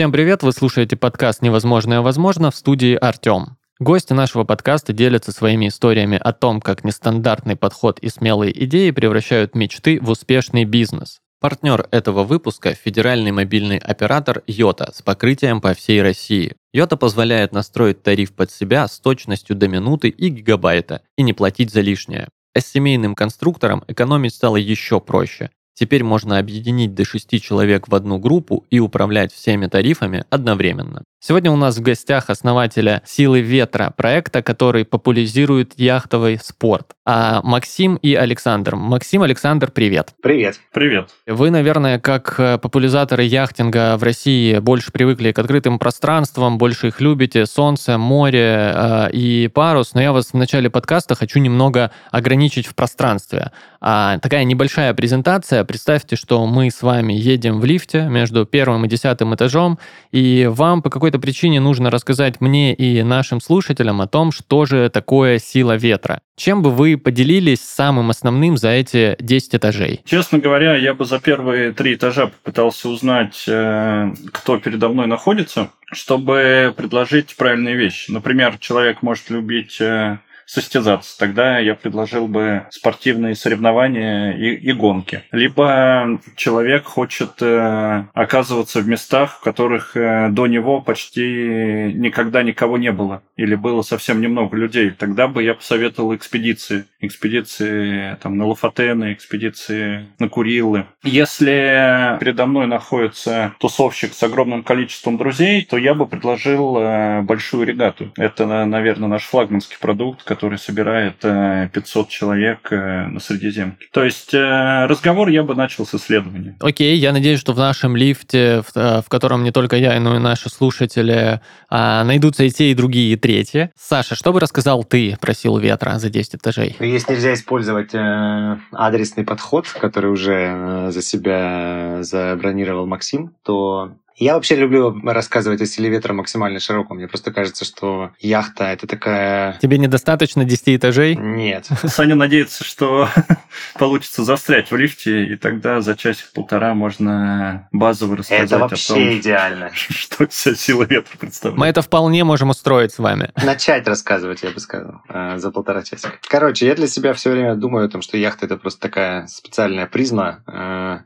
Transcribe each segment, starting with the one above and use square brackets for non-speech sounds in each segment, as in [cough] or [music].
Всем привет, вы слушаете подкаст «Невозможное возможно» в студии Артем. Гости нашего подкаста делятся своими историями о том, как нестандартный подход и смелые идеи превращают мечты в успешный бизнес. Партнер этого выпуска – федеральный мобильный оператор Йота с покрытием по всей России. Йота позволяет настроить тариф под себя с точностью до минуты и гигабайта и не платить за лишнее. А с семейным конструктором экономить стало еще проще. Теперь можно объединить до 6 человек в одну группу и управлять всеми тарифами одновременно. Сегодня у нас в гостях основателя «Силы ветра» проекта, который популяризирует яхтовый спорт. А Максим и Александр. Максим, Александр, привет. Привет. Привет. Вы, наверное, как э, популяризаторы яхтинга в России больше привыкли к открытым пространствам, больше их любите, солнце, море э, и парус, но я вас в начале подкаста хочу немного ограничить в пространстве. А, такая небольшая презентация. Представьте, что мы с вами едем в лифте между первым и десятым этажом, и вам по какой какой-то причине нужно рассказать мне и нашим слушателям о том, что же такое сила ветра. Чем бы вы поделились самым основным за эти 10 этажей? Честно говоря, я бы за первые три этажа попытался узнать, э, кто передо мной находится, чтобы предложить правильные вещи. Например, человек может любить э, состязаться. Тогда я предложил бы спортивные соревнования и, и гонки. Либо человек хочет э, оказываться в местах, в которых э, до него почти никогда никого не было. Или было совсем немного людей. Тогда бы я посоветовал экспедиции. Экспедиции там, на Лафатены, экспедиции на Курилы. Если передо мной находится тусовщик с огромным количеством друзей, то я бы предложил э, большую регату. Это, наверное, наш флагманский продукт, который собирает 500 э, человек э, на Средиземке. То есть э, разговор я бы начал с исследования. Окей, я надеюсь, что в нашем лифте, в, в котором не только я, но и наши слушатели, а, найдутся и те, и другие, и третьи. Саша, что бы рассказал ты про силу ветра за 10 этажей? Если нельзя использовать адресный подход, который уже за себя забронировал Максим, то я вообще люблю рассказывать о силе ветра максимально широко. Мне просто кажется, что яхта — это такая... Тебе недостаточно 10 этажей? Нет. Саня надеется, что [laughs] получится застрять в лифте, и тогда за часик-полтора можно базово рассказать это вообще о том, идеально. [laughs] что вся сила ветра представляет. Мы это вполне можем устроить с вами. Начать рассказывать, я бы сказал, э, за полтора часа. Короче, я для себя все время думаю о том, что яхта — это просто такая специальная призма, э,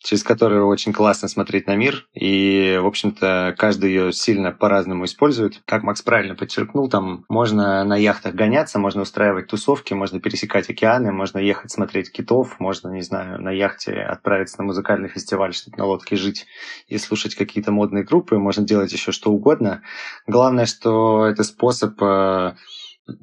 через которую очень классно смотреть на мир, и, в общем-то, каждый ее сильно по-разному использует. Как Макс правильно подчеркнул, там можно на яхтах гоняться, можно устраивать тусовки, можно пересекать океаны, можно ехать смотреть китов, можно, не знаю, на яхте отправиться на музыкальный фестиваль, чтобы на лодке жить и слушать какие-то модные группы, можно делать еще что угодно. Главное, что это способ э,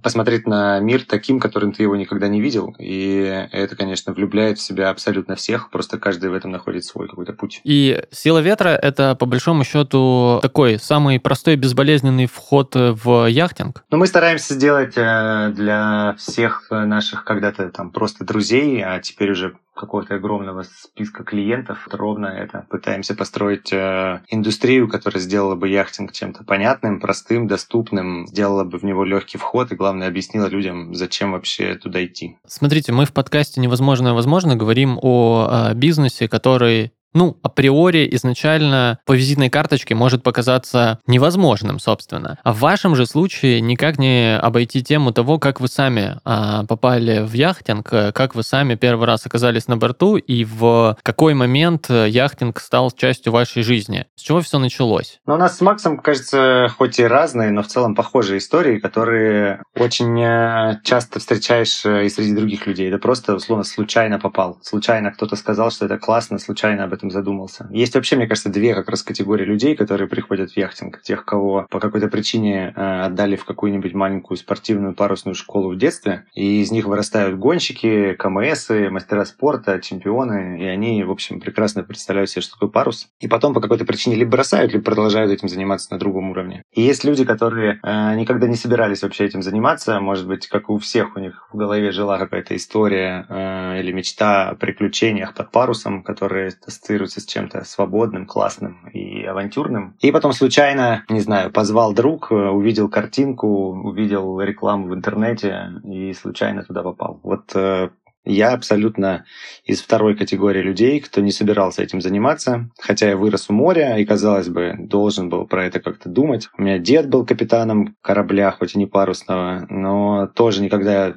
посмотреть на мир таким, которым ты его никогда не видел. И это, конечно, влюбляет в себя абсолютно всех. Просто каждый в этом находит свой какой-то путь. И сила ветра — это, по большому счету, такой самый простой, безболезненный вход в яхтинг? Ну, мы стараемся сделать э, для всех наших когда-то там просто друзей, а теперь уже какого-то огромного списка клиентов. Ровно это. Пытаемся построить э, индустрию, которая сделала бы яхтинг чем-то понятным, простым, доступным, сделала бы в него легкий вход и, главное, объяснила людям, зачем вообще туда идти. Смотрите, мы в подкасте «Невозможное возможно» говорим о, о бизнесе, который ну, априори изначально по визитной карточке может показаться невозможным, собственно. А в вашем же случае никак не обойти тему того, как вы сами а, попали в яхтинг, как вы сами первый раз оказались на борту и в какой момент яхтинг стал частью вашей жизни. С чего все началось? Ну, у нас с Максом, кажется, хоть и разные, но в целом похожие истории, которые очень э, часто встречаешь э, и среди других людей. Это просто, условно, случайно попал. Случайно кто-то сказал, что это классно, случайно об этом этом задумался. Есть вообще, мне кажется, две как раз категории людей, которые приходят в яхтинг. Тех, кого по какой-то причине э, отдали в какую-нибудь маленькую спортивную парусную школу в детстве, и из них вырастают гонщики, КМСы, мастера спорта, чемпионы, и они, в общем, прекрасно представляют себе, что такое парус. И потом по какой-то причине либо бросают, либо продолжают этим заниматься на другом уровне. И есть люди, которые э, никогда не собирались вообще этим заниматься, может быть, как у всех у них в голове жила какая-то история э, или мечта о приключениях под парусом, которые ассоциируется с чем-то свободным, классным и авантюрным. И потом случайно, не знаю, позвал друг, увидел картинку, увидел рекламу в интернете и случайно туда попал. Вот э, Я абсолютно из второй категории людей, кто не собирался этим заниматься, хотя я вырос у моря и, казалось бы, должен был про это как-то думать. У меня дед был капитаном корабля, хоть и не парусного, но тоже никогда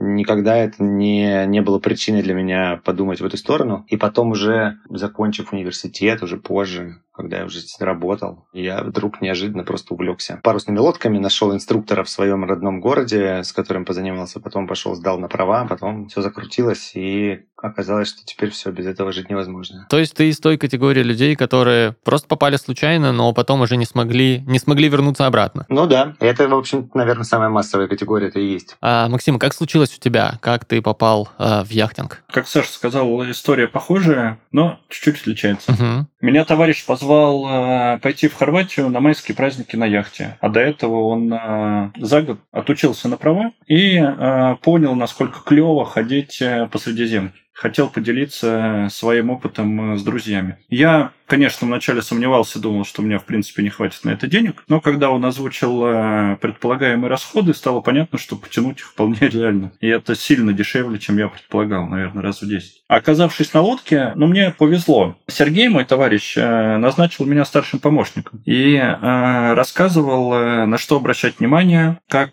никогда это не, не было причиной для меня подумать в эту сторону. И потом уже, закончив университет, уже позже, когда я уже здесь работал, я вдруг неожиданно просто увлекся парусными лодками, нашел инструктора в своем родном городе, с которым позанимался, потом пошел, сдал на права, потом все закрутилось, и оказалось, что теперь все, без этого жить невозможно. То есть ты из той категории людей, которые просто попали случайно, но потом уже не смогли, не смогли вернуться обратно? Ну да, это, в общем, наверное, самая массовая категория это и есть. А, Максим, как случилось у тебя? Как ты попал э, в яхтинг? Как Саша сказал, история похожая, но чуть-чуть отличается. Угу. Меня товарищ позвал э, пойти в Хорватию на майские праздники на яхте, а до этого он э, за год отучился на права и э, понял, насколько клево ходить по Средиземью хотел поделиться своим опытом э, с друзьями. Я Конечно, вначале сомневался, думал, что у меня, в принципе, не хватит на это денег, но когда он озвучил э, предполагаемые расходы, стало понятно, что потянуть их вполне реально. И это сильно дешевле, чем я предполагал, наверное, раз в 10. Оказавшись на лодке, ну, мне повезло. Сергей, мой товарищ, э, назначил меня старшим помощником и рассказывал, на что обращать внимание, как,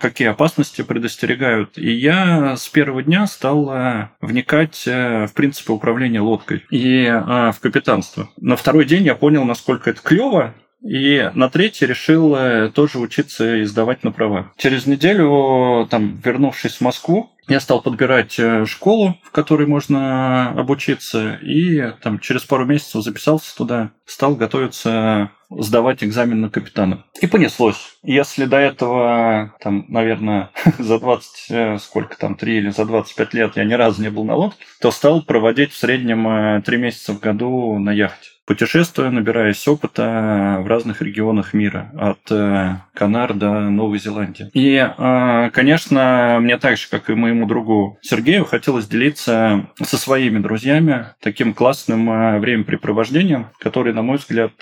какие опасности предостерегают. И я с первого дня стал вникать в принципы управления лодкой и в капитанство. На второй день я понял, насколько это клево, и на третий решил э, тоже учиться и сдавать на права. Через неделю, там, вернувшись в Москву, я стал подбирать э, школу, в которой можно обучиться, и там через пару месяцев записался туда, стал готовиться сдавать экзамен на капитана. И понеслось. Если до этого, там, наверное, [laughs] за 20, э, сколько там, 3 или за 25 лет я ни разу не был на лодке, то стал проводить в среднем 3 месяца в году на яхте путешествуя, набираясь опыта в разных регионах мира, от э, Канар до Новой Зеландии. И, э, конечно, мне так же, как и моему другу Сергею, хотелось делиться со своими друзьями таким классным э, времяпрепровождением, который, на мой взгляд,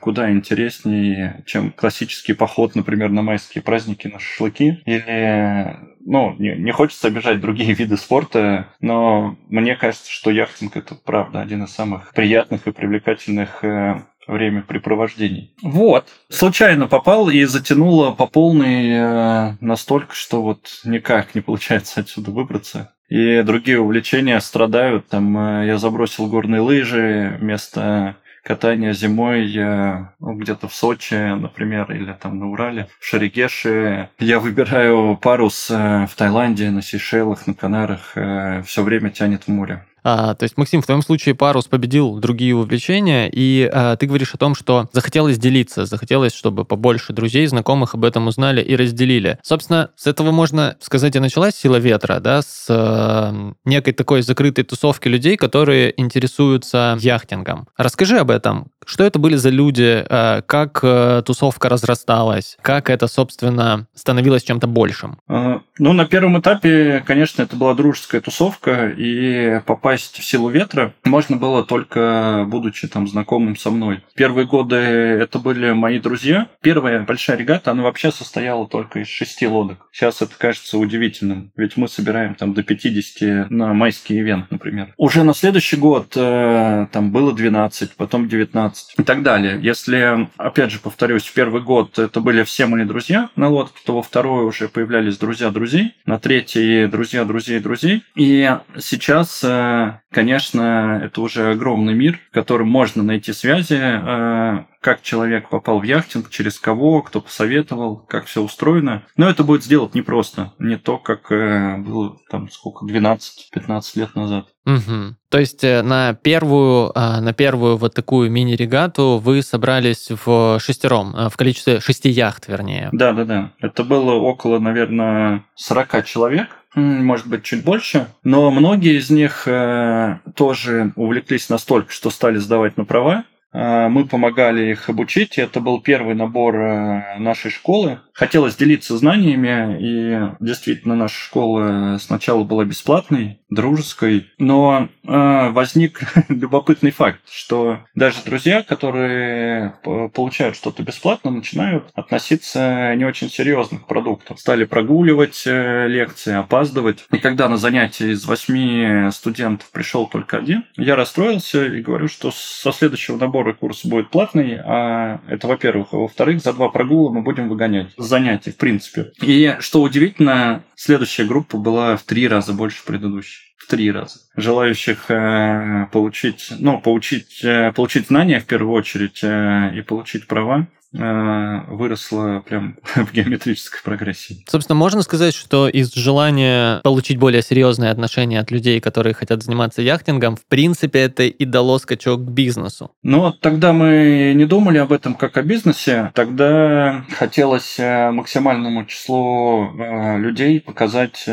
куда интереснее, чем классический поход, например, на майские праздники на шашлыки или ну, не, не хочется обижать другие [laughs] виды спорта, но мне кажется, что яхтинг это правда один из самых приятных и привлекательных э, времяпрепровождений. Вот. Случайно попал и затянуло по полной э, настолько, что вот никак не получается отсюда выбраться. И другие увлечения страдают. Там э, я забросил горные лыжи вместо катание зимой я ну, где-то в Сочи, например, или там на Урале, в Шаригеше. Я выбираю парус э, в Таиланде, на Сейшелах, на Канарах. Э, Все время тянет в море. А, то есть, Максим, в твоем случае парус победил другие увлечения, и а, ты говоришь о том, что захотелось делиться, захотелось, чтобы побольше друзей, знакомых об этом узнали и разделили. Собственно, с этого можно сказать и началась сила ветра, да, с а, некой такой закрытой тусовки людей, которые интересуются яхтингом. Расскажи об этом. Что это были за люди, а, как а, тусовка разрасталась, как это, собственно, становилось чем-то большим? А, ну, на первом этапе, конечно, это была дружеская тусовка, и попасть в силу ветра можно было только будучи там знакомым со мной. Первые годы это были мои друзья. Первая большая регата, она вообще состояла только из шести лодок. Сейчас это кажется удивительным, ведь мы собираем там до 50 на майский ивент, например. Уже на следующий год э, там было 12, потом 19 и так далее. Если, опять же, повторюсь, в первый год это были все мои друзья на лодке, то во второй уже появлялись друзья друзей, на третий друзья друзей друзей. И сейчас э, конечно, это уже огромный мир, в котором можно найти связи, э, как человек попал в яхтинг, через кого, кто посоветовал, как все устроено. Но это будет сделать непросто. Не то, как э, было там сколько, 12-15 лет назад. Угу. То есть э, на первую, на первую вот такую мини-регату вы собрались в шестером, в количестве шести яхт, вернее. Да, да, да. Это было около, наверное, 40 человек может быть, чуть больше, но многие из них э, тоже увлеклись настолько, что стали сдавать на права, мы помогали их обучить. Это был первый набор э, нашей школы. Хотелось делиться знаниями, и действительно наша школа сначала была бесплатной, дружеской, но возник [laughs] любопытный факт, что даже друзья, которые получают что-то бесплатно, начинают относиться не очень серьезно к продукту. Стали прогуливать лекции, опаздывать. И когда на занятии из восьми студентов пришел только один, я расстроился и говорю, что со следующего набора курс будет платный, а это, во-первых. А во-вторых, за два прогула мы будем выгонять занятий, в принципе. И, что удивительно, следующая группа была в три раза больше предыдущей в три раза. Желающих э, получить, ну, получить, э, получить знания в первую очередь э, и получить права выросла прям [laughs] в геометрической прогрессии. Собственно, можно сказать, что из желания получить более серьезные отношения от людей, которые хотят заниматься яхтингом, в принципе, это и дало скачок к бизнесу. Ну, тогда мы не думали об этом как о бизнесе. Тогда хотелось э, максимальному числу э, людей показать,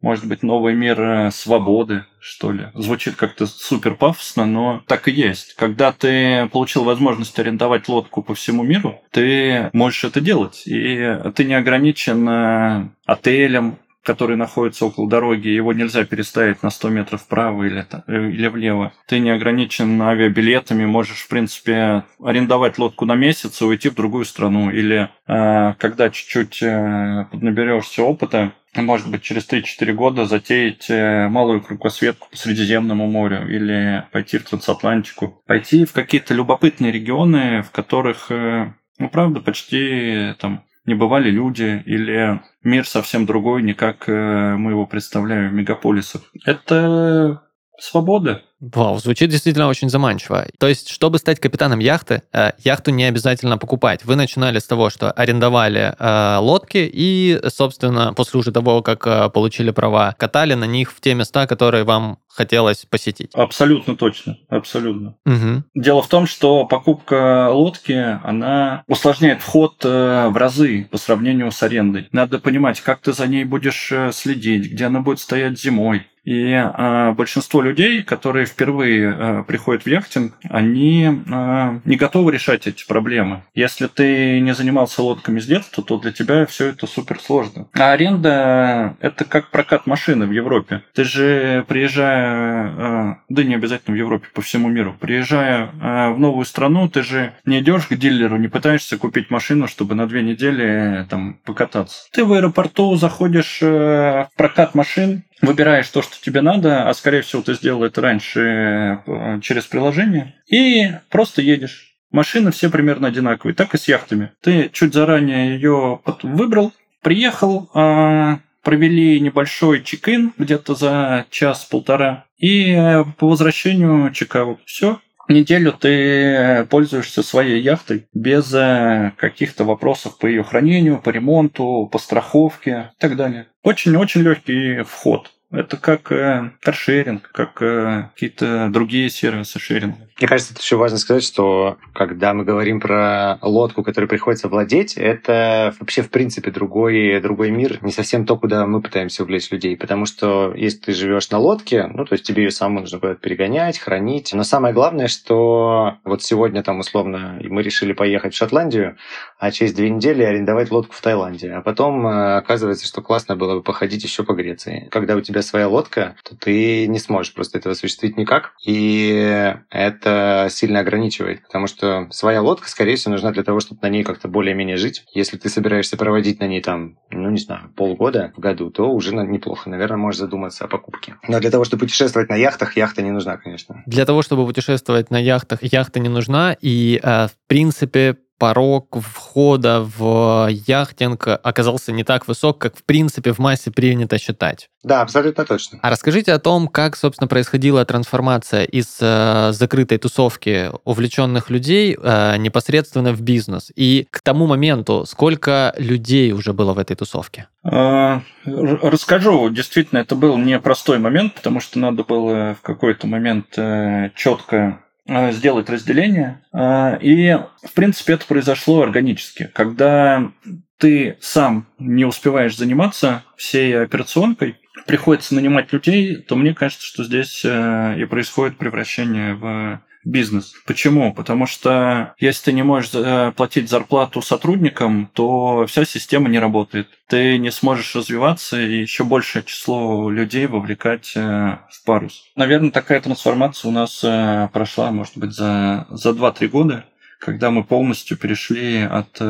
может быть, новый мир свободы, что ли. Звучит как-то супер пафосно, но так и есть. Когда ты получил возможность арендовать лодку по всему миру, ты можешь это делать. И ты не ограничен э, отелем, который находится около дороги, его нельзя переставить на 100 метров вправо или, или влево. Ты не ограничен авиабилетами, можешь, в принципе, арендовать лодку на месяц и уйти в другую страну. Или э, когда чуть-чуть э, наберешься опыта, может быть, через 3-4 года затеять э, малую кругосветку по Средиземному морю или пойти в Трансатлантику. Пойти в какие-то любопытные регионы, в которых, э, ну, правда, почти там не бывали люди или мир совсем другой, не как э, мы его представляем в мегаполисах. Это свобода. Вау, звучит действительно очень заманчиво. То есть, чтобы стать капитаном яхты, э, яхту не обязательно покупать. Вы начинали с того, что арендовали э, лодки и, собственно, после уже того, как э, получили права, катали на них в те места, которые вам хотелось посетить. Абсолютно точно, абсолютно. Угу. Дело в том, что покупка лодки, она усложняет вход э, в разы по сравнению с арендой. Надо понимать, как ты за ней будешь э, следить, где она будет стоять зимой, и э, большинство людей, которые впервые э, приходят в яхтинг, они э, не готовы решать эти проблемы. Если ты не занимался лодками с детства, то для тебя все это супер сложно. А аренда это как прокат машины в Европе. Ты же приезжая, э, да не обязательно в Европе, по всему миру, приезжая э, в новую страну, ты же не идешь к дилеру, не пытаешься купить машину, чтобы на две недели э, там покататься. Ты в аэропорту заходишь в прокат машин, выбираешь то, что тебе надо, а скорее всего ты сделал это раньше через приложение, и просто едешь. Машины все примерно одинаковые, так и с яхтами. Ты чуть заранее ее выбрал, приехал, а, провели небольшой чек-ин где-то за час-полтора, и э, по возвращению чекаут. Все, неделю ты пользуешься своей яхтой без э, каких-то вопросов по ее хранению, по ремонту, по страховке и так далее. Очень-очень легкий вход. Это как э, каршеринг, как э, какие-то другие сервисы шеринга. Мне кажется, это еще важно сказать, что когда мы говорим про лодку, которой приходится владеть, это вообще в принципе другой, другой мир, не совсем то, куда мы пытаемся увлечь людей. Потому что если ты живешь на лодке, ну, то есть тебе ее саму нужно будет перегонять, хранить. Но самое главное, что вот сегодня там условно мы решили поехать в Шотландию, а через две недели арендовать лодку в Таиланде. А потом э, оказывается, что классно было бы походить еще по Греции. Когда у тебя своя лодка, то ты не сможешь просто этого осуществить никак. И это сильно ограничивает, потому что своя лодка, скорее всего, нужна для того, чтобы на ней как-то более-менее жить. Если ты собираешься проводить на ней там, ну, не знаю, полгода в году, то уже неплохо. Наверное, можешь задуматься о покупке. Но для того, чтобы путешествовать на яхтах, яхта не нужна, конечно. Для того, чтобы путешествовать на яхтах, яхта не нужна. И, э, в принципе, порог входа в яхтинг оказался не так высок, как в принципе в массе принято считать. Да, абсолютно точно. А расскажите о том, как, собственно, происходила трансформация из э, закрытой тусовки увлеченных людей э, непосредственно в бизнес. И к тому моменту, сколько людей уже было в этой тусовке? А, расскажу. Действительно, это был непростой момент, потому что надо было в какой-то момент э, четко сделать разделение. Э, и, в принципе, это произошло органически. Когда ты сам не успеваешь заниматься всей операционкой, приходится нанимать людей, то мне кажется, что здесь э, и происходит превращение в бизнес. Почему? Потому что если ты не можешь э, платить зарплату сотрудникам, то вся система не работает. Ты не сможешь развиваться и еще большее число людей вовлекать э, в парус. Наверное, такая трансформация у нас э, прошла, может быть, за, за 2-3 года, когда мы полностью перешли от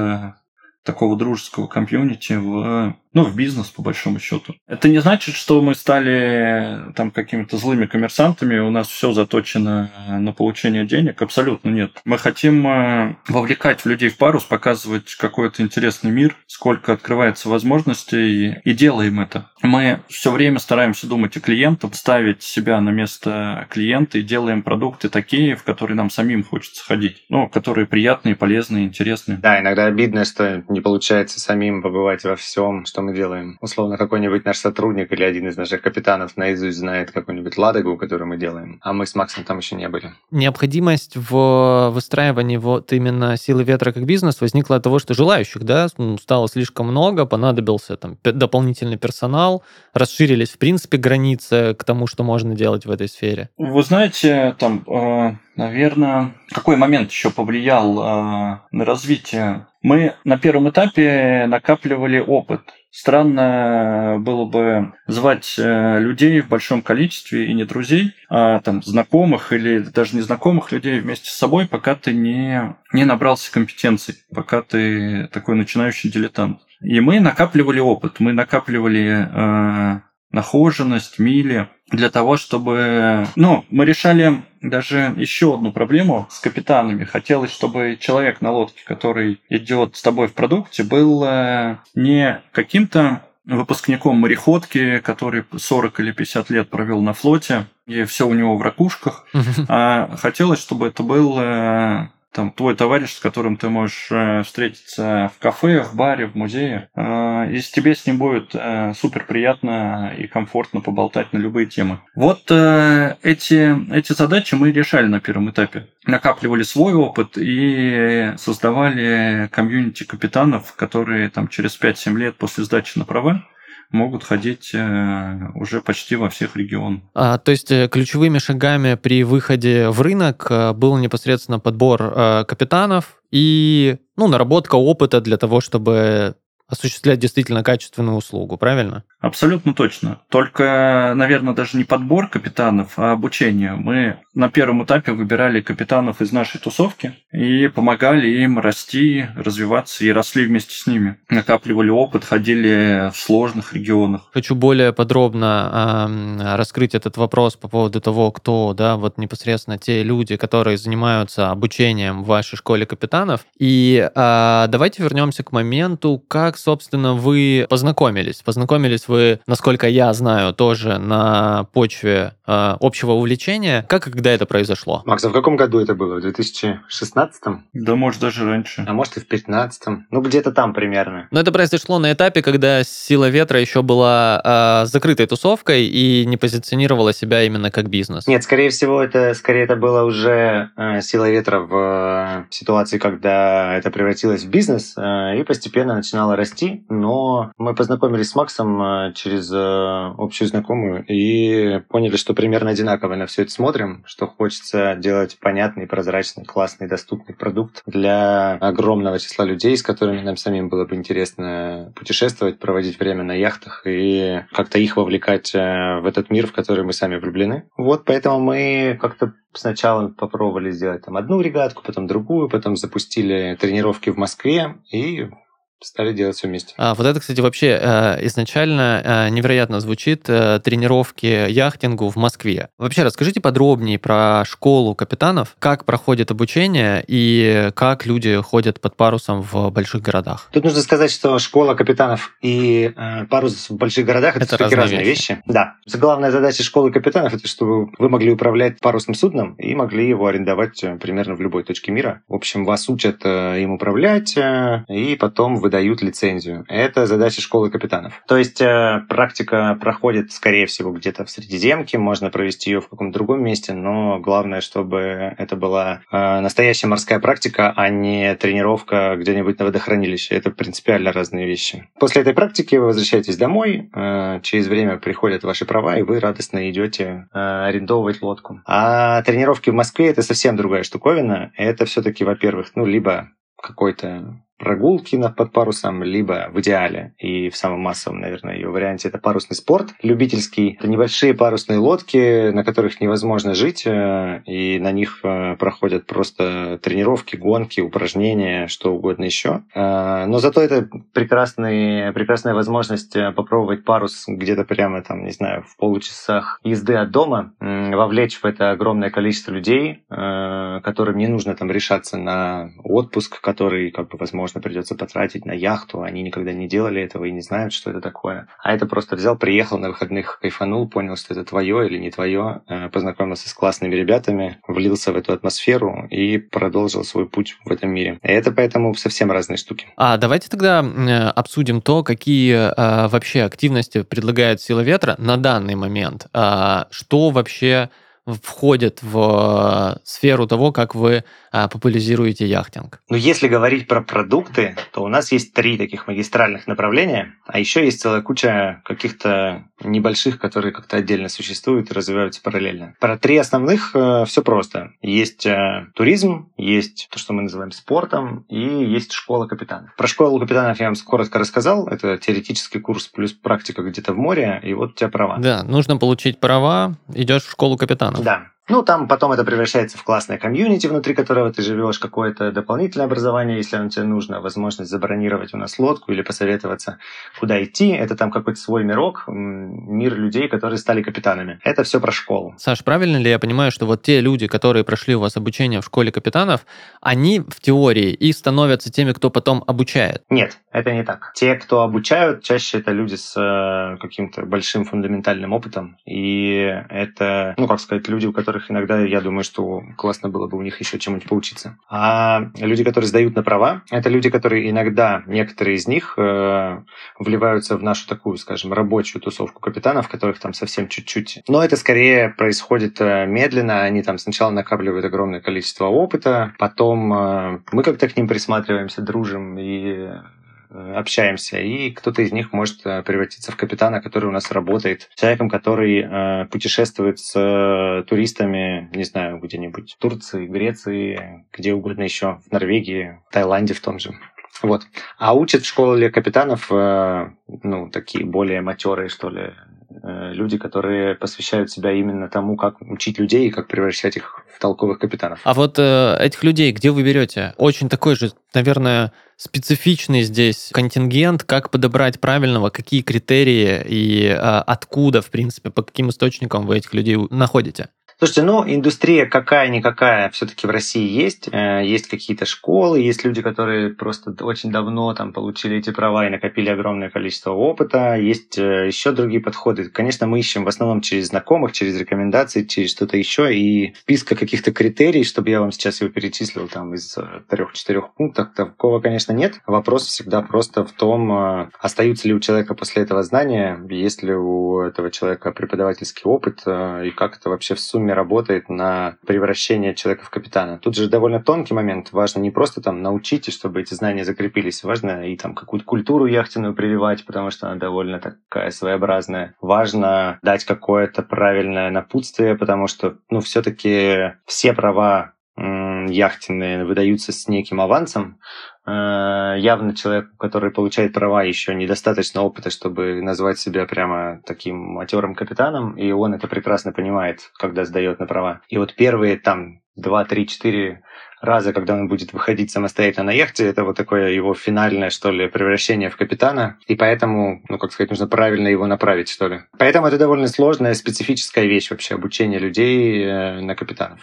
такого дружеского комьюнити в ну, в бизнес, по большому счету. Это не значит, что мы стали там какими-то злыми коммерсантами, у нас все заточено на получение денег. Абсолютно нет. Мы хотим э, вовлекать людей в парус, показывать какой-то интересный мир, сколько открывается возможностей, и делаем это. Мы все время стараемся думать о клиентах, ставить себя на место клиента и делаем продукты такие, в которые нам самим хочется ходить. Ну, которые приятные, полезные, интересные. Да, иногда обидно, что не получается самим побывать во всем, что мы делаем. Условно, какой-нибудь наш сотрудник или один из наших капитанов наизусть знает какую-нибудь ладогу, которую мы делаем, а мы с Максом там еще не были. Необходимость в выстраивании вот именно силы ветра как бизнес возникла от того, что желающих, да, стало слишком много, понадобился там дополнительный персонал, расширились, в принципе, границы к тому, что можно делать в этой сфере. Вы знаете, там, э, наверное, какой момент еще повлиял э, на развитие? Мы на первом этапе накапливали опыт. Странно было бы звать э, людей в большом количестве и не друзей, а там знакомых или даже незнакомых людей вместе с собой, пока ты не, не набрался компетенций, пока ты такой начинающий дилетант. И мы накапливали опыт, мы накапливали э, нахоженность, мили для того, чтобы... Ну, мы решали даже еще одну проблему с капитанами. Хотелось, чтобы человек на лодке, который идет с тобой в продукте, был э, не каким-то выпускником мореходки, который 40 или 50 лет провел на флоте, и все у него в ракушках, а хотелось, чтобы это был э, там твой товарищ, с которым ты можешь э, встретиться в кафе, в баре, в музее, э, и тебе с ним будет э, супер приятно и комфортно поболтать на любые темы. Вот эти, эти задачи мы решали на первом этапе. Накапливали свой опыт и создавали комьюнити капитанов, которые там через 5-7 лет после сдачи на права могут ходить э, уже почти во всех регионах. А, то есть э, ключевыми шагами при выходе в рынок э, был непосредственно подбор капитанов и ну, наработка опыта для того, чтобы осуществлять действительно качественную услугу, правильно? Абсолютно точно. Только, наверное, даже не подбор капитанов, а обучение. Мы на первом этапе выбирали капитанов из нашей тусовки и помогали им расти, развиваться и росли вместе с ними. Накапливали опыт, ходили в сложных регионах. Хочу более подробно э, раскрыть этот вопрос по поводу того, кто, да, вот непосредственно те люди, которые занимаются обучением в вашей школе капитанов. И э, давайте вернемся к моменту, как, собственно, вы познакомились. Познакомились вы, насколько я знаю, тоже на почве э, общего увлечения. Как и когда это произошло? Макс, а в каком году это было? В 2016? Да, может, даже раньше. А может, и в 2015? Ну, где-то там примерно. Но это произошло на этапе, когда «Сила ветра» еще была э, закрытой тусовкой и не позиционировала себя именно как бизнес. Нет, скорее всего, это скорее это было уже э, «Сила ветра» в э, ситуации, когда это превратилось в бизнес э, и постепенно начинало расти. Но мы познакомились с Максом э, через э, общую знакомую и поняли, что примерно одинаково на все это смотрим, что хочется делать понятный, прозрачный, классный, доступный продукт для огромного числа людей, с которыми нам самим было бы интересно путешествовать, проводить время на яхтах и как-то их вовлекать э, в этот мир, в который мы сами влюблены. Вот поэтому мы как-то сначала попробовали сделать там одну регатку, потом другую, потом запустили тренировки в Москве и стали делать все вместе. А, вот это, кстати, вообще э, изначально э, невероятно звучит э, тренировки яхтингу в Москве. Вообще расскажите подробнее про школу капитанов, как проходит обучение и как люди ходят под парусом в больших городах. Тут нужно сказать, что школа капитанов и э, парус в больших городах это, это разные, разные вещи. вещи. Да. Главная задача школы капитанов это чтобы вы могли управлять парусным судном и могли его арендовать примерно в любой точке мира. В общем, вас учат им управлять, и потом вы выдают лицензию. Это задача школы капитанов. То есть э, практика проходит, скорее всего, где-то в Средиземке, можно провести ее в каком-то другом месте, но главное, чтобы это была э, настоящая морская практика, а не тренировка где-нибудь на водохранилище. Это принципиально разные вещи. После этой практики вы возвращаетесь домой, э, через время приходят ваши права, и вы радостно идете арендовывать лодку. А тренировки в Москве это совсем другая штуковина. Это все-таки, во-первых, ну, либо какой-то прогулки под парусом, либо в идеале и в самом массовом, наверное, ее варианте это парусный спорт любительский. Это небольшие парусные лодки, на которых невозможно жить, э, и на них э, проходят просто тренировки, гонки, упражнения, что угодно еще. Э, но зато это прекрасный, прекрасная возможность попробовать парус где-то прямо там, не знаю, в получасах езды от дома, вовлечь в это огромное количество людей, которым не нужно там решаться на отпуск, который, как бы, возможно, возможно, придется потратить на яхту. Они никогда не делали этого и не знают, что это такое. А это просто взял, приехал на выходных, кайфанул, понял, что это твое или не твое, э, познакомился с классными ребятами, влился в эту атмосферу и продолжил свой путь в этом мире. И это поэтому совсем разные штуки. А давайте тогда обсудим то, какие а, вообще активности предлагает Сила Ветра на данный момент. А, что вообще входит в э, сферу того, как вы а, популяризируете яхтинг? Ну, если говорить про продукты, то у нас есть три таких магистральных направления, а еще есть целая куча каких-то небольших, которые как-то отдельно существуют и развиваются параллельно. Про три основных э, все просто. Есть э, туризм, есть то, что мы называем спортом, и есть школа капитанов. Про школу капитанов я вам коротко рассказал. Это теоретический курс плюс практика где-то в море, и вот у тебя права. Да, нужно получить права, идешь в школу капитанов странах. Да. Ну, там потом это превращается в классное комьюнити, внутри которого ты живешь, какое-то дополнительное образование, если оно тебе нужно, возможность забронировать у нас лодку или посоветоваться, куда идти. Это там какой-то свой мирок, мир людей, которые стали капитанами. Это все про школу. Саш, правильно ли я понимаю, что вот те люди, которые прошли у вас обучение в школе капитанов, они в теории и становятся теми, кто потом обучает? Нет, это не так. Те, кто обучают, чаще это люди с э, каким-то большим фундаментальным опытом. И это, ну, как сказать, люди, у которых которых иногда я думаю, что классно было бы у них еще чему-нибудь поучиться. А люди, которые сдают на права, это люди, которые иногда, некоторые из них э, вливаются в нашу такую, скажем, рабочую тусовку капитанов, которых там совсем чуть-чуть. Но это скорее происходит э, медленно. Они там сначала накапливают огромное количество опыта, потом э, мы как-то к ним присматриваемся, дружим и общаемся, и кто-то из них может э, превратиться в капитана, который у нас работает, человеком, который э, путешествует с э, туристами, не знаю, где-нибудь в Турции, Греции, где угодно еще, в Норвегии, в Таиланде в том же. Вот. А учат в школе капитанов, э, ну, такие более матерые, что ли, Э, люди, которые посвящают себя именно тому, как учить людей и как превращать их в толковых капитанов. А вот э, этих людей где вы берете? Очень такой же, наверное, специфичный здесь контингент, как подобрать правильного, какие критерии и э, откуда, в принципе, по каким источникам вы этих людей находите? Слушайте, ну, индустрия какая-никакая все-таки в России есть. Э, есть какие-то школы, есть люди, которые просто очень давно там получили эти права и накопили огромное количество опыта. Есть э, еще другие подходы. Конечно, мы ищем в основном через знакомых, через рекомендации, через что-то еще. И списка каких-то критерий, чтобы я вам сейчас его перечислил там из э, трех-четырех пунктов, такого, конечно, нет. Вопрос всегда просто в том, остаются ли у человека после этого знания, есть ли у этого человека преподавательский опыт, и как это вообще в сумме программе работает на превращение человека в капитана. Тут же довольно тонкий момент. Важно не просто там научить, чтобы эти знания закрепились. Важно и там какую-то культуру яхтенную прививать, потому что она довольно такая своеобразная. Важно дать какое-то правильное напутствие, потому что, ну, все-таки все права яхтенные выдаются с неким авансом, Э, явно человек, который получает права, еще недостаточно опыта, чтобы назвать себя прямо таким матерым капитаном, и он это прекрасно понимает, когда сдает на права. И вот первые там два, три, четыре раза, когда он будет выходить самостоятельно на яхте, это вот такое его финальное, что ли, превращение в капитана, и поэтому, ну, как сказать, нужно правильно его направить, что ли. Поэтому это довольно сложная, специфическая вещь вообще, обучение людей э, на капитанов.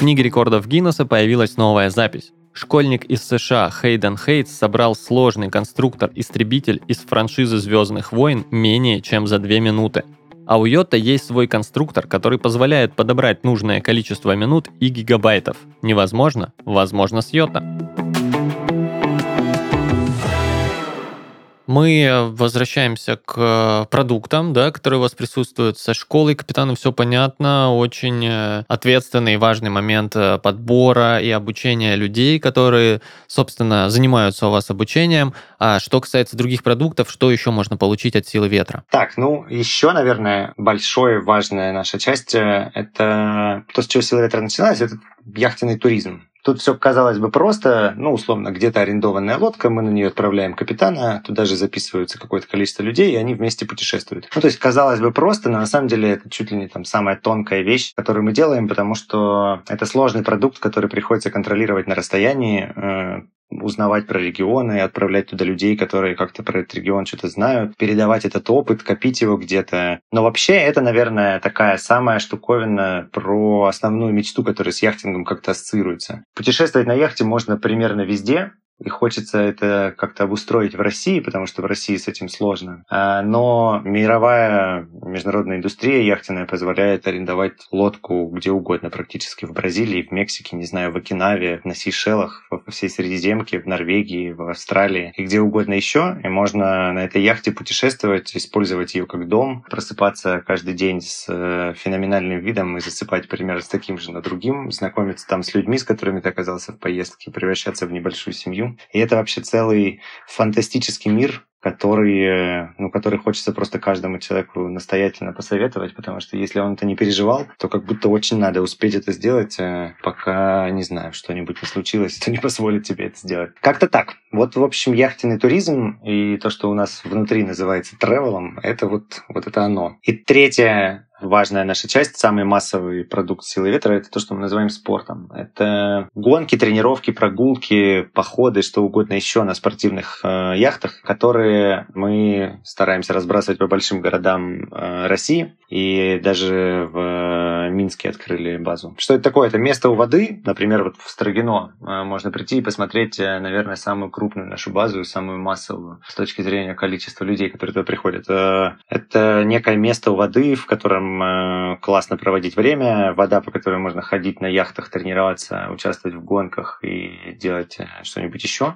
Книге рекордов Гиннесса появилась новая запись. Школьник из США Хейден Хейтс собрал сложный конструктор-истребитель из франшизы «Звездных войн» менее чем за две минуты. А у Йота есть свой конструктор, который позволяет подобрать нужное количество минут и гигабайтов. Невозможно? Возможно с Йота. Мы возвращаемся к продуктам, да, которые у вас присутствуют. Со школой капитана все понятно. Очень э, ответственный и важный момент э, подбора и обучения людей, которые, собственно, занимаются у вас обучением. А что касается других продуктов, что еще можно получить от силы ветра? Так, ну, еще, наверное, большая важная наша часть э, — это то, с чего сила ветра началась, это яхтенный туризм. Тут все казалось бы просто, ну, условно, где-то арендованная лодка, мы на нее отправляем капитана, туда же записывается какое-то количество людей, и они вместе путешествуют. Ну, то есть, казалось бы просто, но на самом деле это чуть ли не там самая тонкая вещь, которую мы делаем, потому что это сложный продукт, который приходится контролировать на расстоянии, э, узнавать про регионы, отправлять туда людей, которые как-то про этот регион что-то знают, передавать этот опыт, копить его где-то. Но вообще это, наверное, такая самая штуковина про основную мечту, которая с яхтингом как-то ассоциируется. Путешествовать на яхте можно примерно везде, и хочется это как-то обустроить в России, потому что в России с этим сложно. А, но мировая международная индустрия яхтенная позволяет арендовать лодку где угодно, практически в Бразилии, в Мексике, не знаю, в Окинаве, на Сейшелах, во всей Средиземке, в Норвегии, в Австралии и где угодно еще. И можно на этой яхте путешествовать, использовать ее как дом, просыпаться каждый день с э, феноменальным видом и засыпать примерно с таким же на другим, знакомиться там с людьми, с которыми ты оказался в поездке, превращаться в небольшую семью и это вообще целый фантастический мир, который, э, ну, который хочется просто каждому человеку настоятельно посоветовать, потому что если он это не переживал, то как будто очень надо успеть это сделать, э, пока, не знаю, что-нибудь не случилось, что не позволит тебе это сделать. Как-то так. Вот, в общем, яхтенный туризм и то, что у нас внутри называется тревелом, это вот, вот это оно. И третье важная наша часть, самый массовый продукт силы ветра, это то, что мы называем спортом. Это гонки, тренировки, прогулки, походы, что угодно еще на спортивных э, яхтах, которые мы стараемся разбрасывать по большим городам э, России. И даже в Минске открыли базу. Что это такое? Это место у воды, например, вот в Строгино. Э, можно прийти и посмотреть, э, наверное, самую крупную нашу базу, самую массовую с точки зрения количества людей, которые туда приходят. Э, это некое место у воды, в котором классно проводить время, вода, по которой можно ходить на яхтах, тренироваться, участвовать в гонках и делать что-нибудь еще.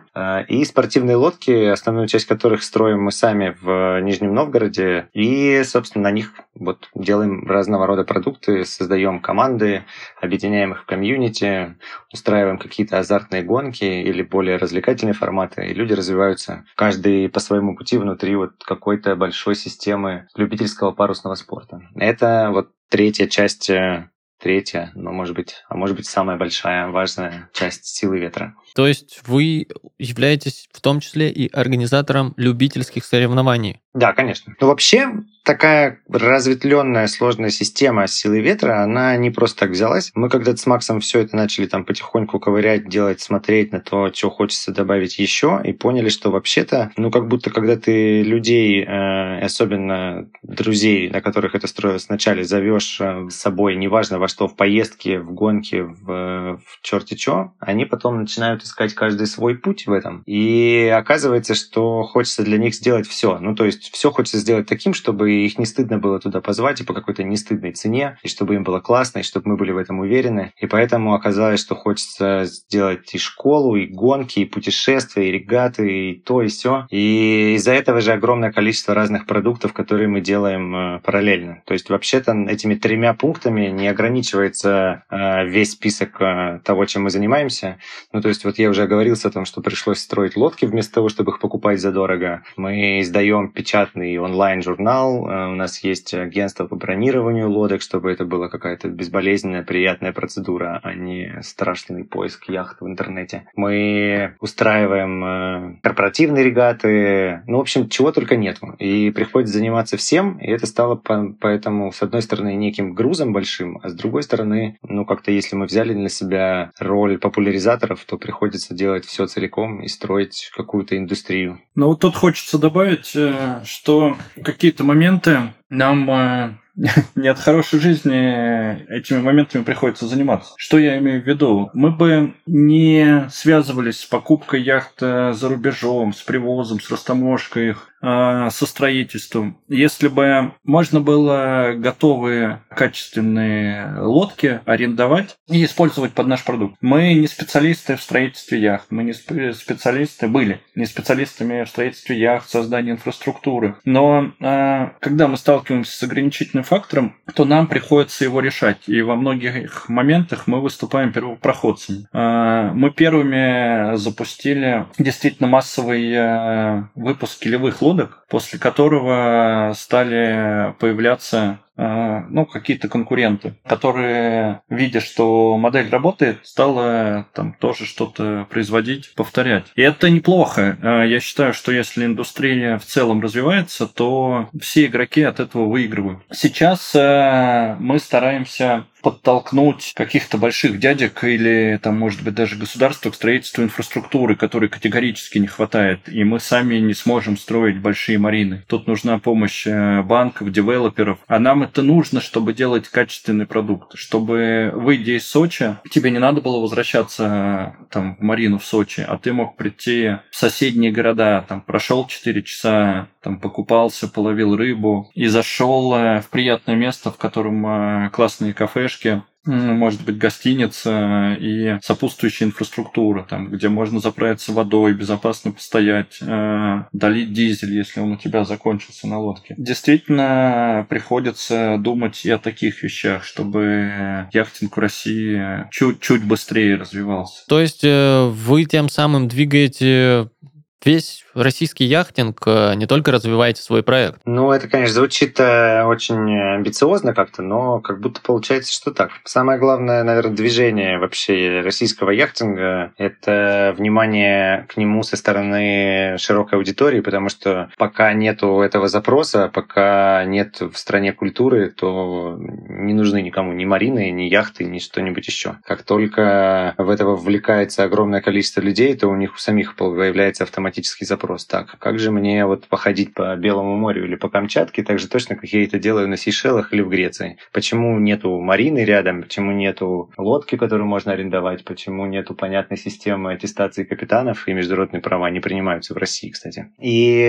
И спортивные лодки, основную часть которых строим мы сами в Нижнем Новгороде, и, собственно, на них вот делаем разного рода продукты, создаем команды, объединяем их в комьюнити, устраиваем какие-то азартные гонки или более развлекательные форматы, и люди развиваются каждый по своему пути внутри вот какой-то большой системы любительского парусного спорта. Это вот третья часть, э, третья, но может быть, а может быть самая большая, важная часть силы ветра. То есть вы являетесь в том числе и организатором любительских соревнований? Да, конечно. Ну, вообще, такая разветвленная сложная система силы ветра, она не просто так взялась. Мы когда-то с Максом все это начали там потихоньку ковырять, делать, смотреть на то, что хочется добавить еще, и поняли, что вообще-то, ну, как будто когда ты людей, э, особенно друзей, на которых это строилось вначале, зовешь э, с собой, неважно во что, в поездке, в гонке, в, в черте что, они потом начинают искать каждый свой путь в этом. И оказывается, что хочется для них сделать все. Ну, то есть все хочется сделать таким, чтобы их не стыдно было туда позвать и по какой-то нестыдной цене, и чтобы им было классно, и чтобы мы были в этом уверены. И поэтому оказалось, что хочется сделать и школу, и гонки, и путешествия, и регаты, и то, и все. И из-за этого же огромное количество разных продуктов, которые мы делаем э, параллельно. То есть вообще-то этими тремя пунктами не ограничивается э, весь список э, того, чем мы занимаемся. Ну, то есть вот я уже оговорился о том, что пришлось строить лодки вместо того, чтобы их покупать задорого. Мы издаем печатный онлайн-журнал, э, у нас есть агентство по бронированию лодок, чтобы это была какая-то безболезненная, приятная процедура, а не страшный поиск яхт в интернете. Мы устраиваем э, корпоративные регаты, ну, в общем, чего только нету. И приходится заниматься всем, и это стало поэтому, с одной стороны, неким грузом большим, а с другой стороны, ну, как-то если мы взяли на себя роль популяризаторов, то приходится делать все целиком и строить какую-то индустрию. Ну, вот тут хочется добавить, э, что какие-то моменты нам э, [laughs] не от хорошей жизни этими моментами приходится заниматься. Что я имею в виду? Мы бы не связывались с покупкой яхт за рубежом, с привозом, с растаможкой их, а, со строительством. Если бы можно было готовые качественные лодки арендовать и использовать под наш продукт. Мы не специалисты в строительстве яхт, мы не специалисты были, не специалистами в строительстве яхт, создании инфраструктуры. Но а, когда мы сталкиваемся с ограничительным фактором, то нам приходится его решать. И во многих моментах мы выступаем первопроходцами. А, мы первыми запустили действительно массовый выпуск килевых лодок после которого стали появляться э, ну, какие-то конкуренты, которые, видя, что модель работает, стала там тоже что-то производить, повторять. И это неплохо. Э, я считаю, что если индустрия в целом развивается, то все игроки от этого выигрывают. Сейчас э, мы стараемся подтолкнуть каких-то больших дядек или, там, может быть, даже государства к строительству инфраструктуры, которой категорически не хватает, и мы сами не сможем строить большие марины. Тут нужна помощь э, банков, девелоперов, а нам это нужно, чтобы делать качественный продукт, чтобы, выйдя из Сочи, тебе не надо было возвращаться э, там, в марину в Сочи, а ты мог прийти в соседние города, там, прошел 4 часа, там, покупался, половил рыбу и зашел э, в приятное место, в котором классные кафешки, поддержки может быть, гостиница и сопутствующая инфраструктура, там, где можно заправиться водой, безопасно постоять, э, долить дизель, если он у тебя закончится на лодке. Действительно, приходится думать и о таких вещах, чтобы яхтинг в России чуть-чуть быстрее развивался. То есть э, вы тем самым двигаете весь российский яхтинг э, не только развиваете свой проект. Ну, это, конечно, звучит э, очень амбициозно как-то, но как будто получается, что так. Самое главное, наверное, движение вообще российского яхтинга — это внимание к нему со стороны широкой аудитории, потому что пока нету этого запроса, пока нет в стране культуры, то не нужны никому ни марины, ни яхты, ни что-нибудь еще. Как только в это вовлекается огромное количество людей, то у них у самих появляется автоматически автоматический запрос. Так, как же мне вот походить по Белому морю или по Камчатке, так же точно, как я это делаю на Сейшелах или в Греции? Почему нету марины рядом? Почему нету лодки, которую можно арендовать? Почему нету понятной системы аттестации капитанов и международные права не принимаются в России, кстати? И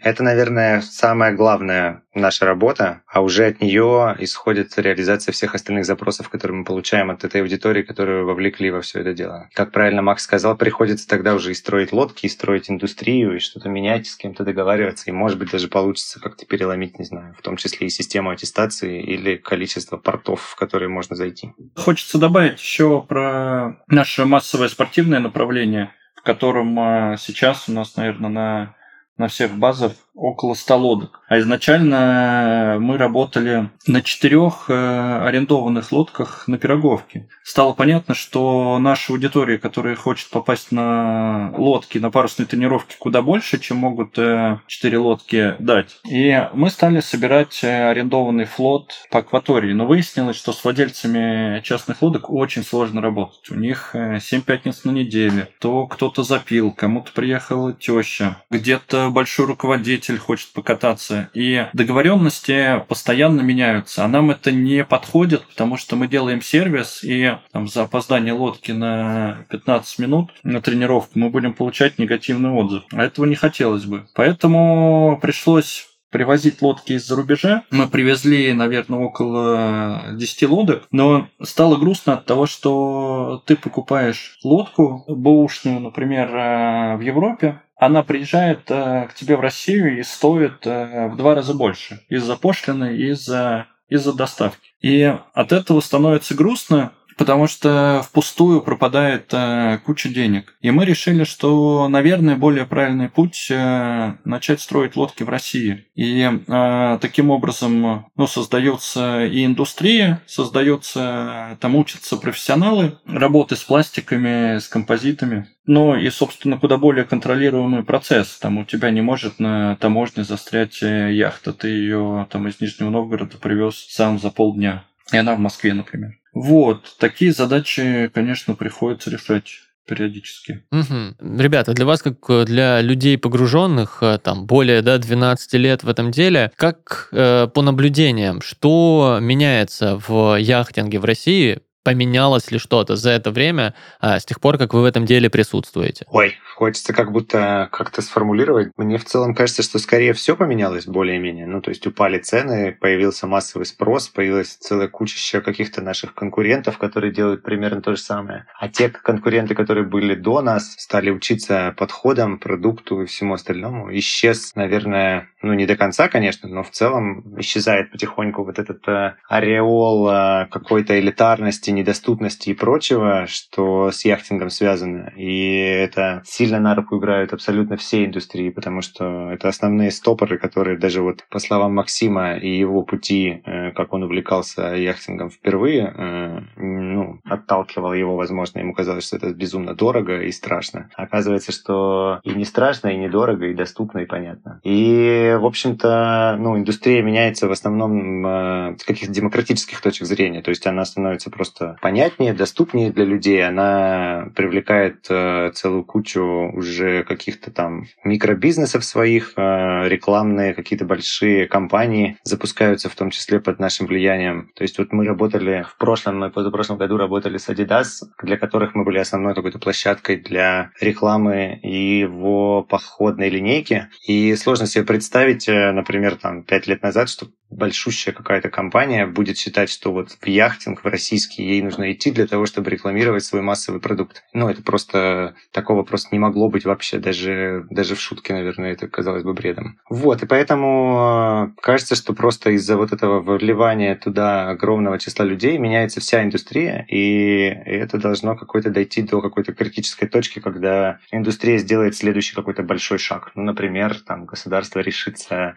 это, наверное, самое главное наша работа, а уже от нее исходит реализация всех остальных запросов, которые мы получаем от этой аудитории, которую вовлекли во все это дело. Как правильно Макс сказал, приходится тогда уже и строить лодки, и строить индустрию, и что-то менять, с кем-то договариваться, и, может быть, даже получится как-то переломить, не знаю, в том числе и систему аттестации или количество портов, в которые можно зайти. Хочется добавить еще про наше массовое спортивное направление, в котором а, сейчас у нас, наверное, на на всех базах около 100 лодок. А изначально мы работали на четырех э, арендованных лодках на Пироговке. Стало понятно, что наша аудитория, которая хочет попасть на лодки, на парусные тренировки куда больше, чем могут э, четыре лодки дать. И мы стали собирать э, арендованный флот по акватории. Но выяснилось, что с владельцами частных лодок очень сложно работать. У них 7 пятниц на неделе. То кто-то запил, кому-то приехала теща. Где-то большой руководитель потребитель хочет покататься. И договоренности постоянно меняются. А нам это не подходит, потому что мы делаем сервис, и там, за опоздание лодки на 15 минут на тренировку мы будем получать негативный отзыв. А этого не хотелось бы. Поэтому пришлось привозить лодки из-за рубежа. Мы привезли, наверное, около 10 лодок, но стало грустно от того, что ты покупаешь лодку бэушную, например, э, в Европе, она приезжает э, к тебе в Россию и стоит э, в два раза больше из-за пошлины, из-за из-за доставки. И от этого становится грустно, потому что впустую пропадает э, куча денег. И мы решили, что, наверное, более правильный путь э, начать строить лодки в России. И э, таким образом ну, создается и индустрия, создается, там учатся профессионалы работы с пластиками, с композитами. Ну и, собственно, куда более контролируемый процесс. Там у тебя не может на таможне застрять э, яхта. Ты ее там из Нижнего Новгорода привез сам за полдня. И она в Москве, например. Вот, такие задачи, конечно, приходится решать. периодически. Угу. Ребята, для вас, как для людей погруженных, э, там, более да, 12 лет в этом деле, как э, по наблюдениям, что меняется в яхтинге в России поменялось ли что-то за это время, а, с тех пор, как вы в этом деле присутствуете? Ой, хочется как будто как-то сформулировать. Мне в целом кажется, что скорее все поменялось более-менее. Ну, то есть упали цены, появился массовый спрос, появилась целая куча еще каких-то наших конкурентов, которые делают примерно то же самое. А те конкуренты, которые были до нас, стали учиться подходам, продукту и всему остальному. Исчез, наверное, ну, не до конца, конечно, но в целом исчезает потихоньку вот этот э, ореол э, какой-то элитарности, недоступности и прочего, что с яхтингом связано. И это сильно на руку играют абсолютно все индустрии, потому что это основные стопоры, которые даже вот по словам Максима и его пути, э, как он увлекался яхтингом впервые, э, ну, отталкивал его, возможно, ему казалось, что это безумно дорого и страшно. Оказывается, что и не страшно, и недорого, и доступно, и понятно. И, в общем-то, ну, индустрия меняется в основном э, с каких-то демократических точек зрения, то есть она становится просто понятнее, доступнее для людей. Она привлекает э, целую кучу уже каких-то там микробизнесов своих, э, рекламные какие-то большие компании запускаются в том числе под нашим влиянием. То есть вот мы работали в прошлом, мы позапрошлом году работали с Adidas, для которых мы были основной какой-то площадкой для рекламы его походной линейки. И сложно себе представить, э, например, там пять лет назад, что большущая какая-то компания будет считать, что вот в яхтинг, в российский, ей нужно идти для того, чтобы рекламировать свой массовый продукт. Ну, это просто, такого просто не могло быть вообще, даже, даже в шутке, наверное, это казалось бы бредом. Вот, и поэтому э, кажется, что просто из-за вот этого вливания туда огромного числа людей меняется вся индустрия, и это должно какой-то дойти до какой-то критической точки, когда индустрия сделает следующий какой-то большой шаг. Ну, например, там государство решится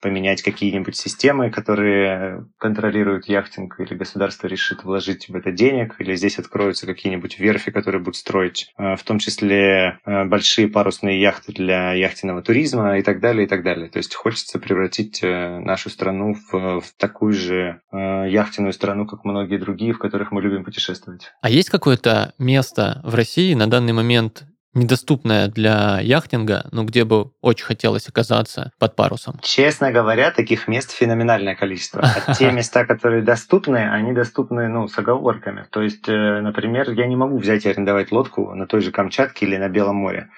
поменять какие-нибудь системы, которые контролируют яхтинг, или государство решит вложить в это денег, или здесь откроются какие-нибудь верфи, которые будут строить, э, в том числе э, большие парусные яхты для яхтенного туризма и так далее, и так далее. То есть хочется превратить э, нашу страну в, в такую же яхтенную страну, как многие другие, в которых мы любим путешествовать. А есть какое-то место в России на данный момент, недоступная для яхтинга, но где бы очень хотелось оказаться под парусом? Честно говоря, таких мест феноменальное количество. А [laughs] те места, которые доступны, они доступны ну, с оговорками. То есть, э, например, я не могу взять и арендовать лодку на той же Камчатке или на Белом море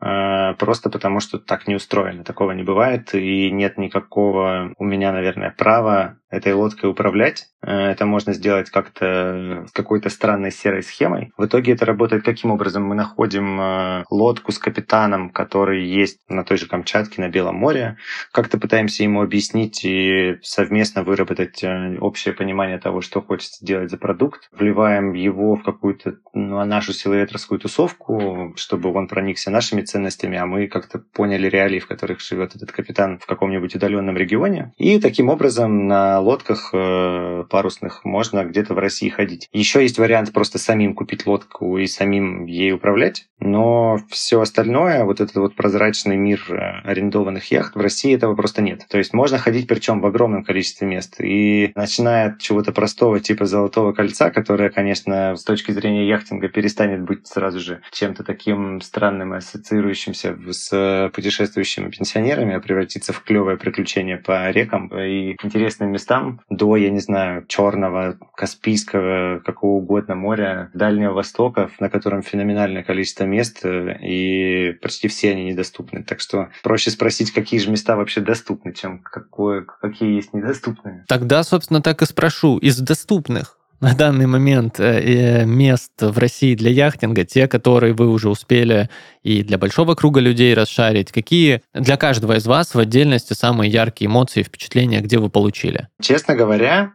э, просто потому что так не устроено, такого не бывает, и нет никакого у меня, наверное, права этой лодкой управлять. Э, это можно сделать как-то с какой-то странной серой схемой. В итоге это работает каким образом? Мы находим э, лодку с капитаном, который есть на той же Камчатке, на Белом море. Как-то пытаемся ему объяснить и совместно выработать э, общее понимание того, что хочется делать за продукт. Вливаем его в какую-то ну, нашу силоветровскую тусовку, чтобы он проникся нашими ценностями, а мы как-то поняли реалии, в которых живет этот капитан в каком-нибудь удаленном регионе. И таким образом на лодках э, парусных можно где-то в России ходить. Еще есть вариант просто самим купить лодку и самим ей управлять, но все остальное, вот этот вот прозрачный мир э, арендованных яхт, в России этого просто нет. То есть можно ходить причем в огромном количестве мест. И начиная от чего-то простого типа Золотого кольца, которое, конечно, с точки зрения яхтинга перестанет быть сразу же чем-то таким странным и ассоциирующимся с путешествующими пенсионерами, а превратится в клевое приключение по рекам и интересным местам местам, до, я не знаю, Черного, Каспийского, какого угодно моря, Дальнего Востока, на котором феноменальное количество мест, э, и почти все они недоступны. Так что проще спросить, какие же места вообще доступны, чем какое, какие есть недоступные. Тогда, собственно, так и спрошу. Из доступных на данный момент э, мест в России для яхтинга, те, которые вы уже успели и для большого круга людей расшарить, какие для каждого из вас в отдельности самые яркие эмоции и впечатления, где вы получили? Честно говоря,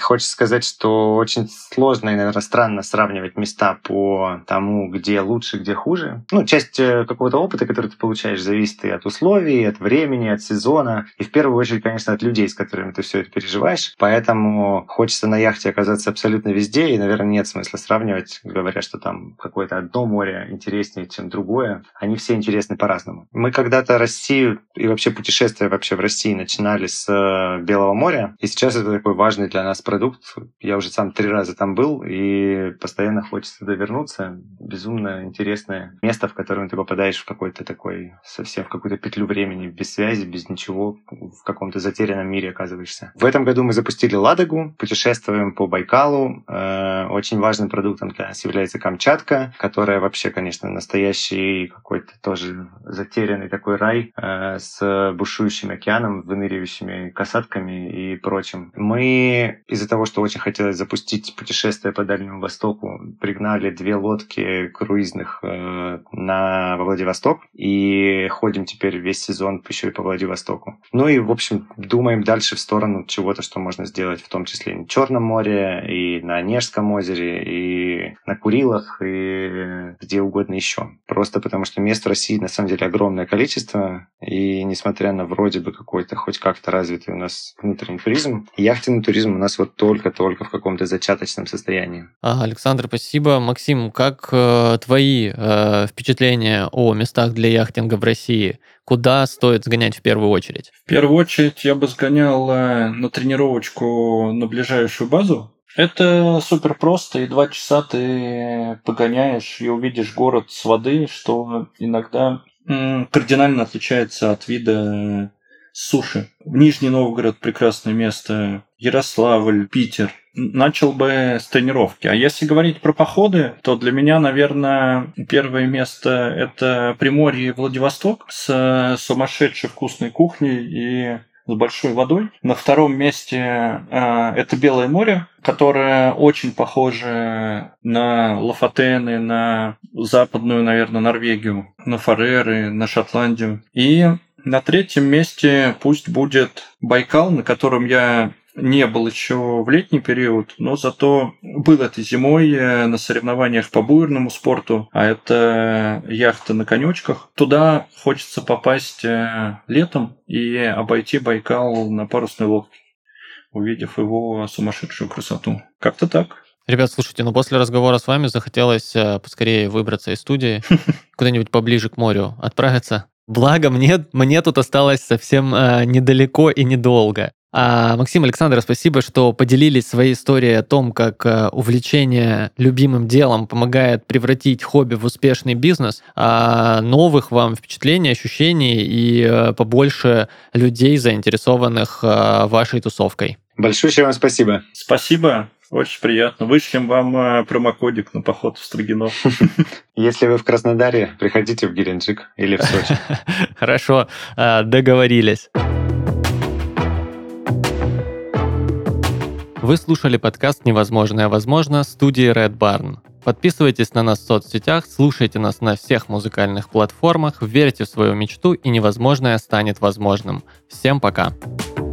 хочется сказать, что очень сложно и, наверное, странно сравнивать места по тому, где лучше, где хуже. Ну, часть э, какого-то опыта, который ты получаешь, зависит и от условий, от времени, от сезона, и в первую очередь, конечно, от людей, с которыми ты все это переживаешь. Поэтому хочется на яхте оказаться абсолютно везде, и, наверное, нет смысла сравнивать, говоря, что там какое-то одно море интереснее, чем другое другое. Они все интересны по-разному. Мы когда-то Россию и вообще путешествия вообще в России начинали с э, Белого моря, и сейчас это такой важный для нас продукт. Я уже сам три раза там был, и постоянно хочется туда вернуться. Безумно интересное место, в которое ты попадаешь в какой-то такой, совсем в какую-то петлю времени, без связи, без ничего, в каком-то затерянном мире оказываешься. В этом году мы запустили Ладогу, путешествуем по Байкалу. Э, очень важным продуктом для нас является Камчатка, которая вообще, конечно, настоящий какой-то тоже затерянный такой рай э, с бушующим океаном, выныривающими касатками и прочим. Мы из-за того, что очень хотелось запустить путешествие по Дальнему Востоку, пригнали две лодки круизных э, на во Владивосток и ходим теперь весь сезон еще и по Владивостоку. Ну и, в общем, думаем дальше в сторону чего-то, что можно сделать, в том числе и на Черном море, и на Онежском озере, и на Курилах, и где угодно еще. Просто потому что мест в России на самом деле огромное количество, и несмотря на вроде бы какой-то хоть как-то развитый у нас внутренний туризм, яхтенный туризм у нас вот только-только в каком-то зачаточном состоянии. Александр, спасибо. Максим, как э, твои э, впечатления о местах для яхтинга в России? Куда стоит сгонять в первую очередь? В первую очередь я бы сгонял э, на тренировочку на ближайшую базу. Это супер просто, и два часа ты погоняешь и увидишь город с воды, что иногда кардинально отличается от вида суши. Нижний Новгород прекрасное место, Ярославль, Питер. Начал бы с тренировки. А если говорить про походы, то для меня, наверное, первое место – это Приморье и Владивосток с сумасшедшей вкусной кухней и с большой водой. На втором месте э, это Белое море, которое очень похоже на Лафатены, на западную, наверное, Норвегию, на Фареры, на Шотландию. И на третьем месте пусть будет Байкал, на котором я не был еще в летний период, но зато был этой зимой э, на соревнованиях по буерному спорту, а это яхта на конечках. Туда хочется попасть э, летом и обойти Байкал на парусной лодке, увидев его сумасшедшую красоту. Как-то так. Ребят, слушайте, ну после разговора с вами захотелось э, поскорее выбраться из студии, [laughs] куда-нибудь поближе к морю, отправиться. Благо, мне, мне тут осталось совсем э, недалеко и недолго. А, Максим, Александр, спасибо, что поделились своей историей о том, как а, увлечение любимым делом помогает превратить хобби в успешный бизнес. А, новых вам впечатлений, ощущений и а, побольше людей, заинтересованных а, вашей тусовкой. Большое вам спасибо. Спасибо. Очень приятно. Вышлем вам промокодик на поход в Строгинов. [laughs] Если вы в Краснодаре, приходите в Геленджик или в Сочи. [laughs] Хорошо, договорились. Вы слушали подкаст «Невозможное возможно» студии Red Barn. Подписывайтесь на нас в соцсетях, слушайте нас на всех музыкальных платформах, верьте в свою мечту и невозможное станет возможным. Всем пока! Пока.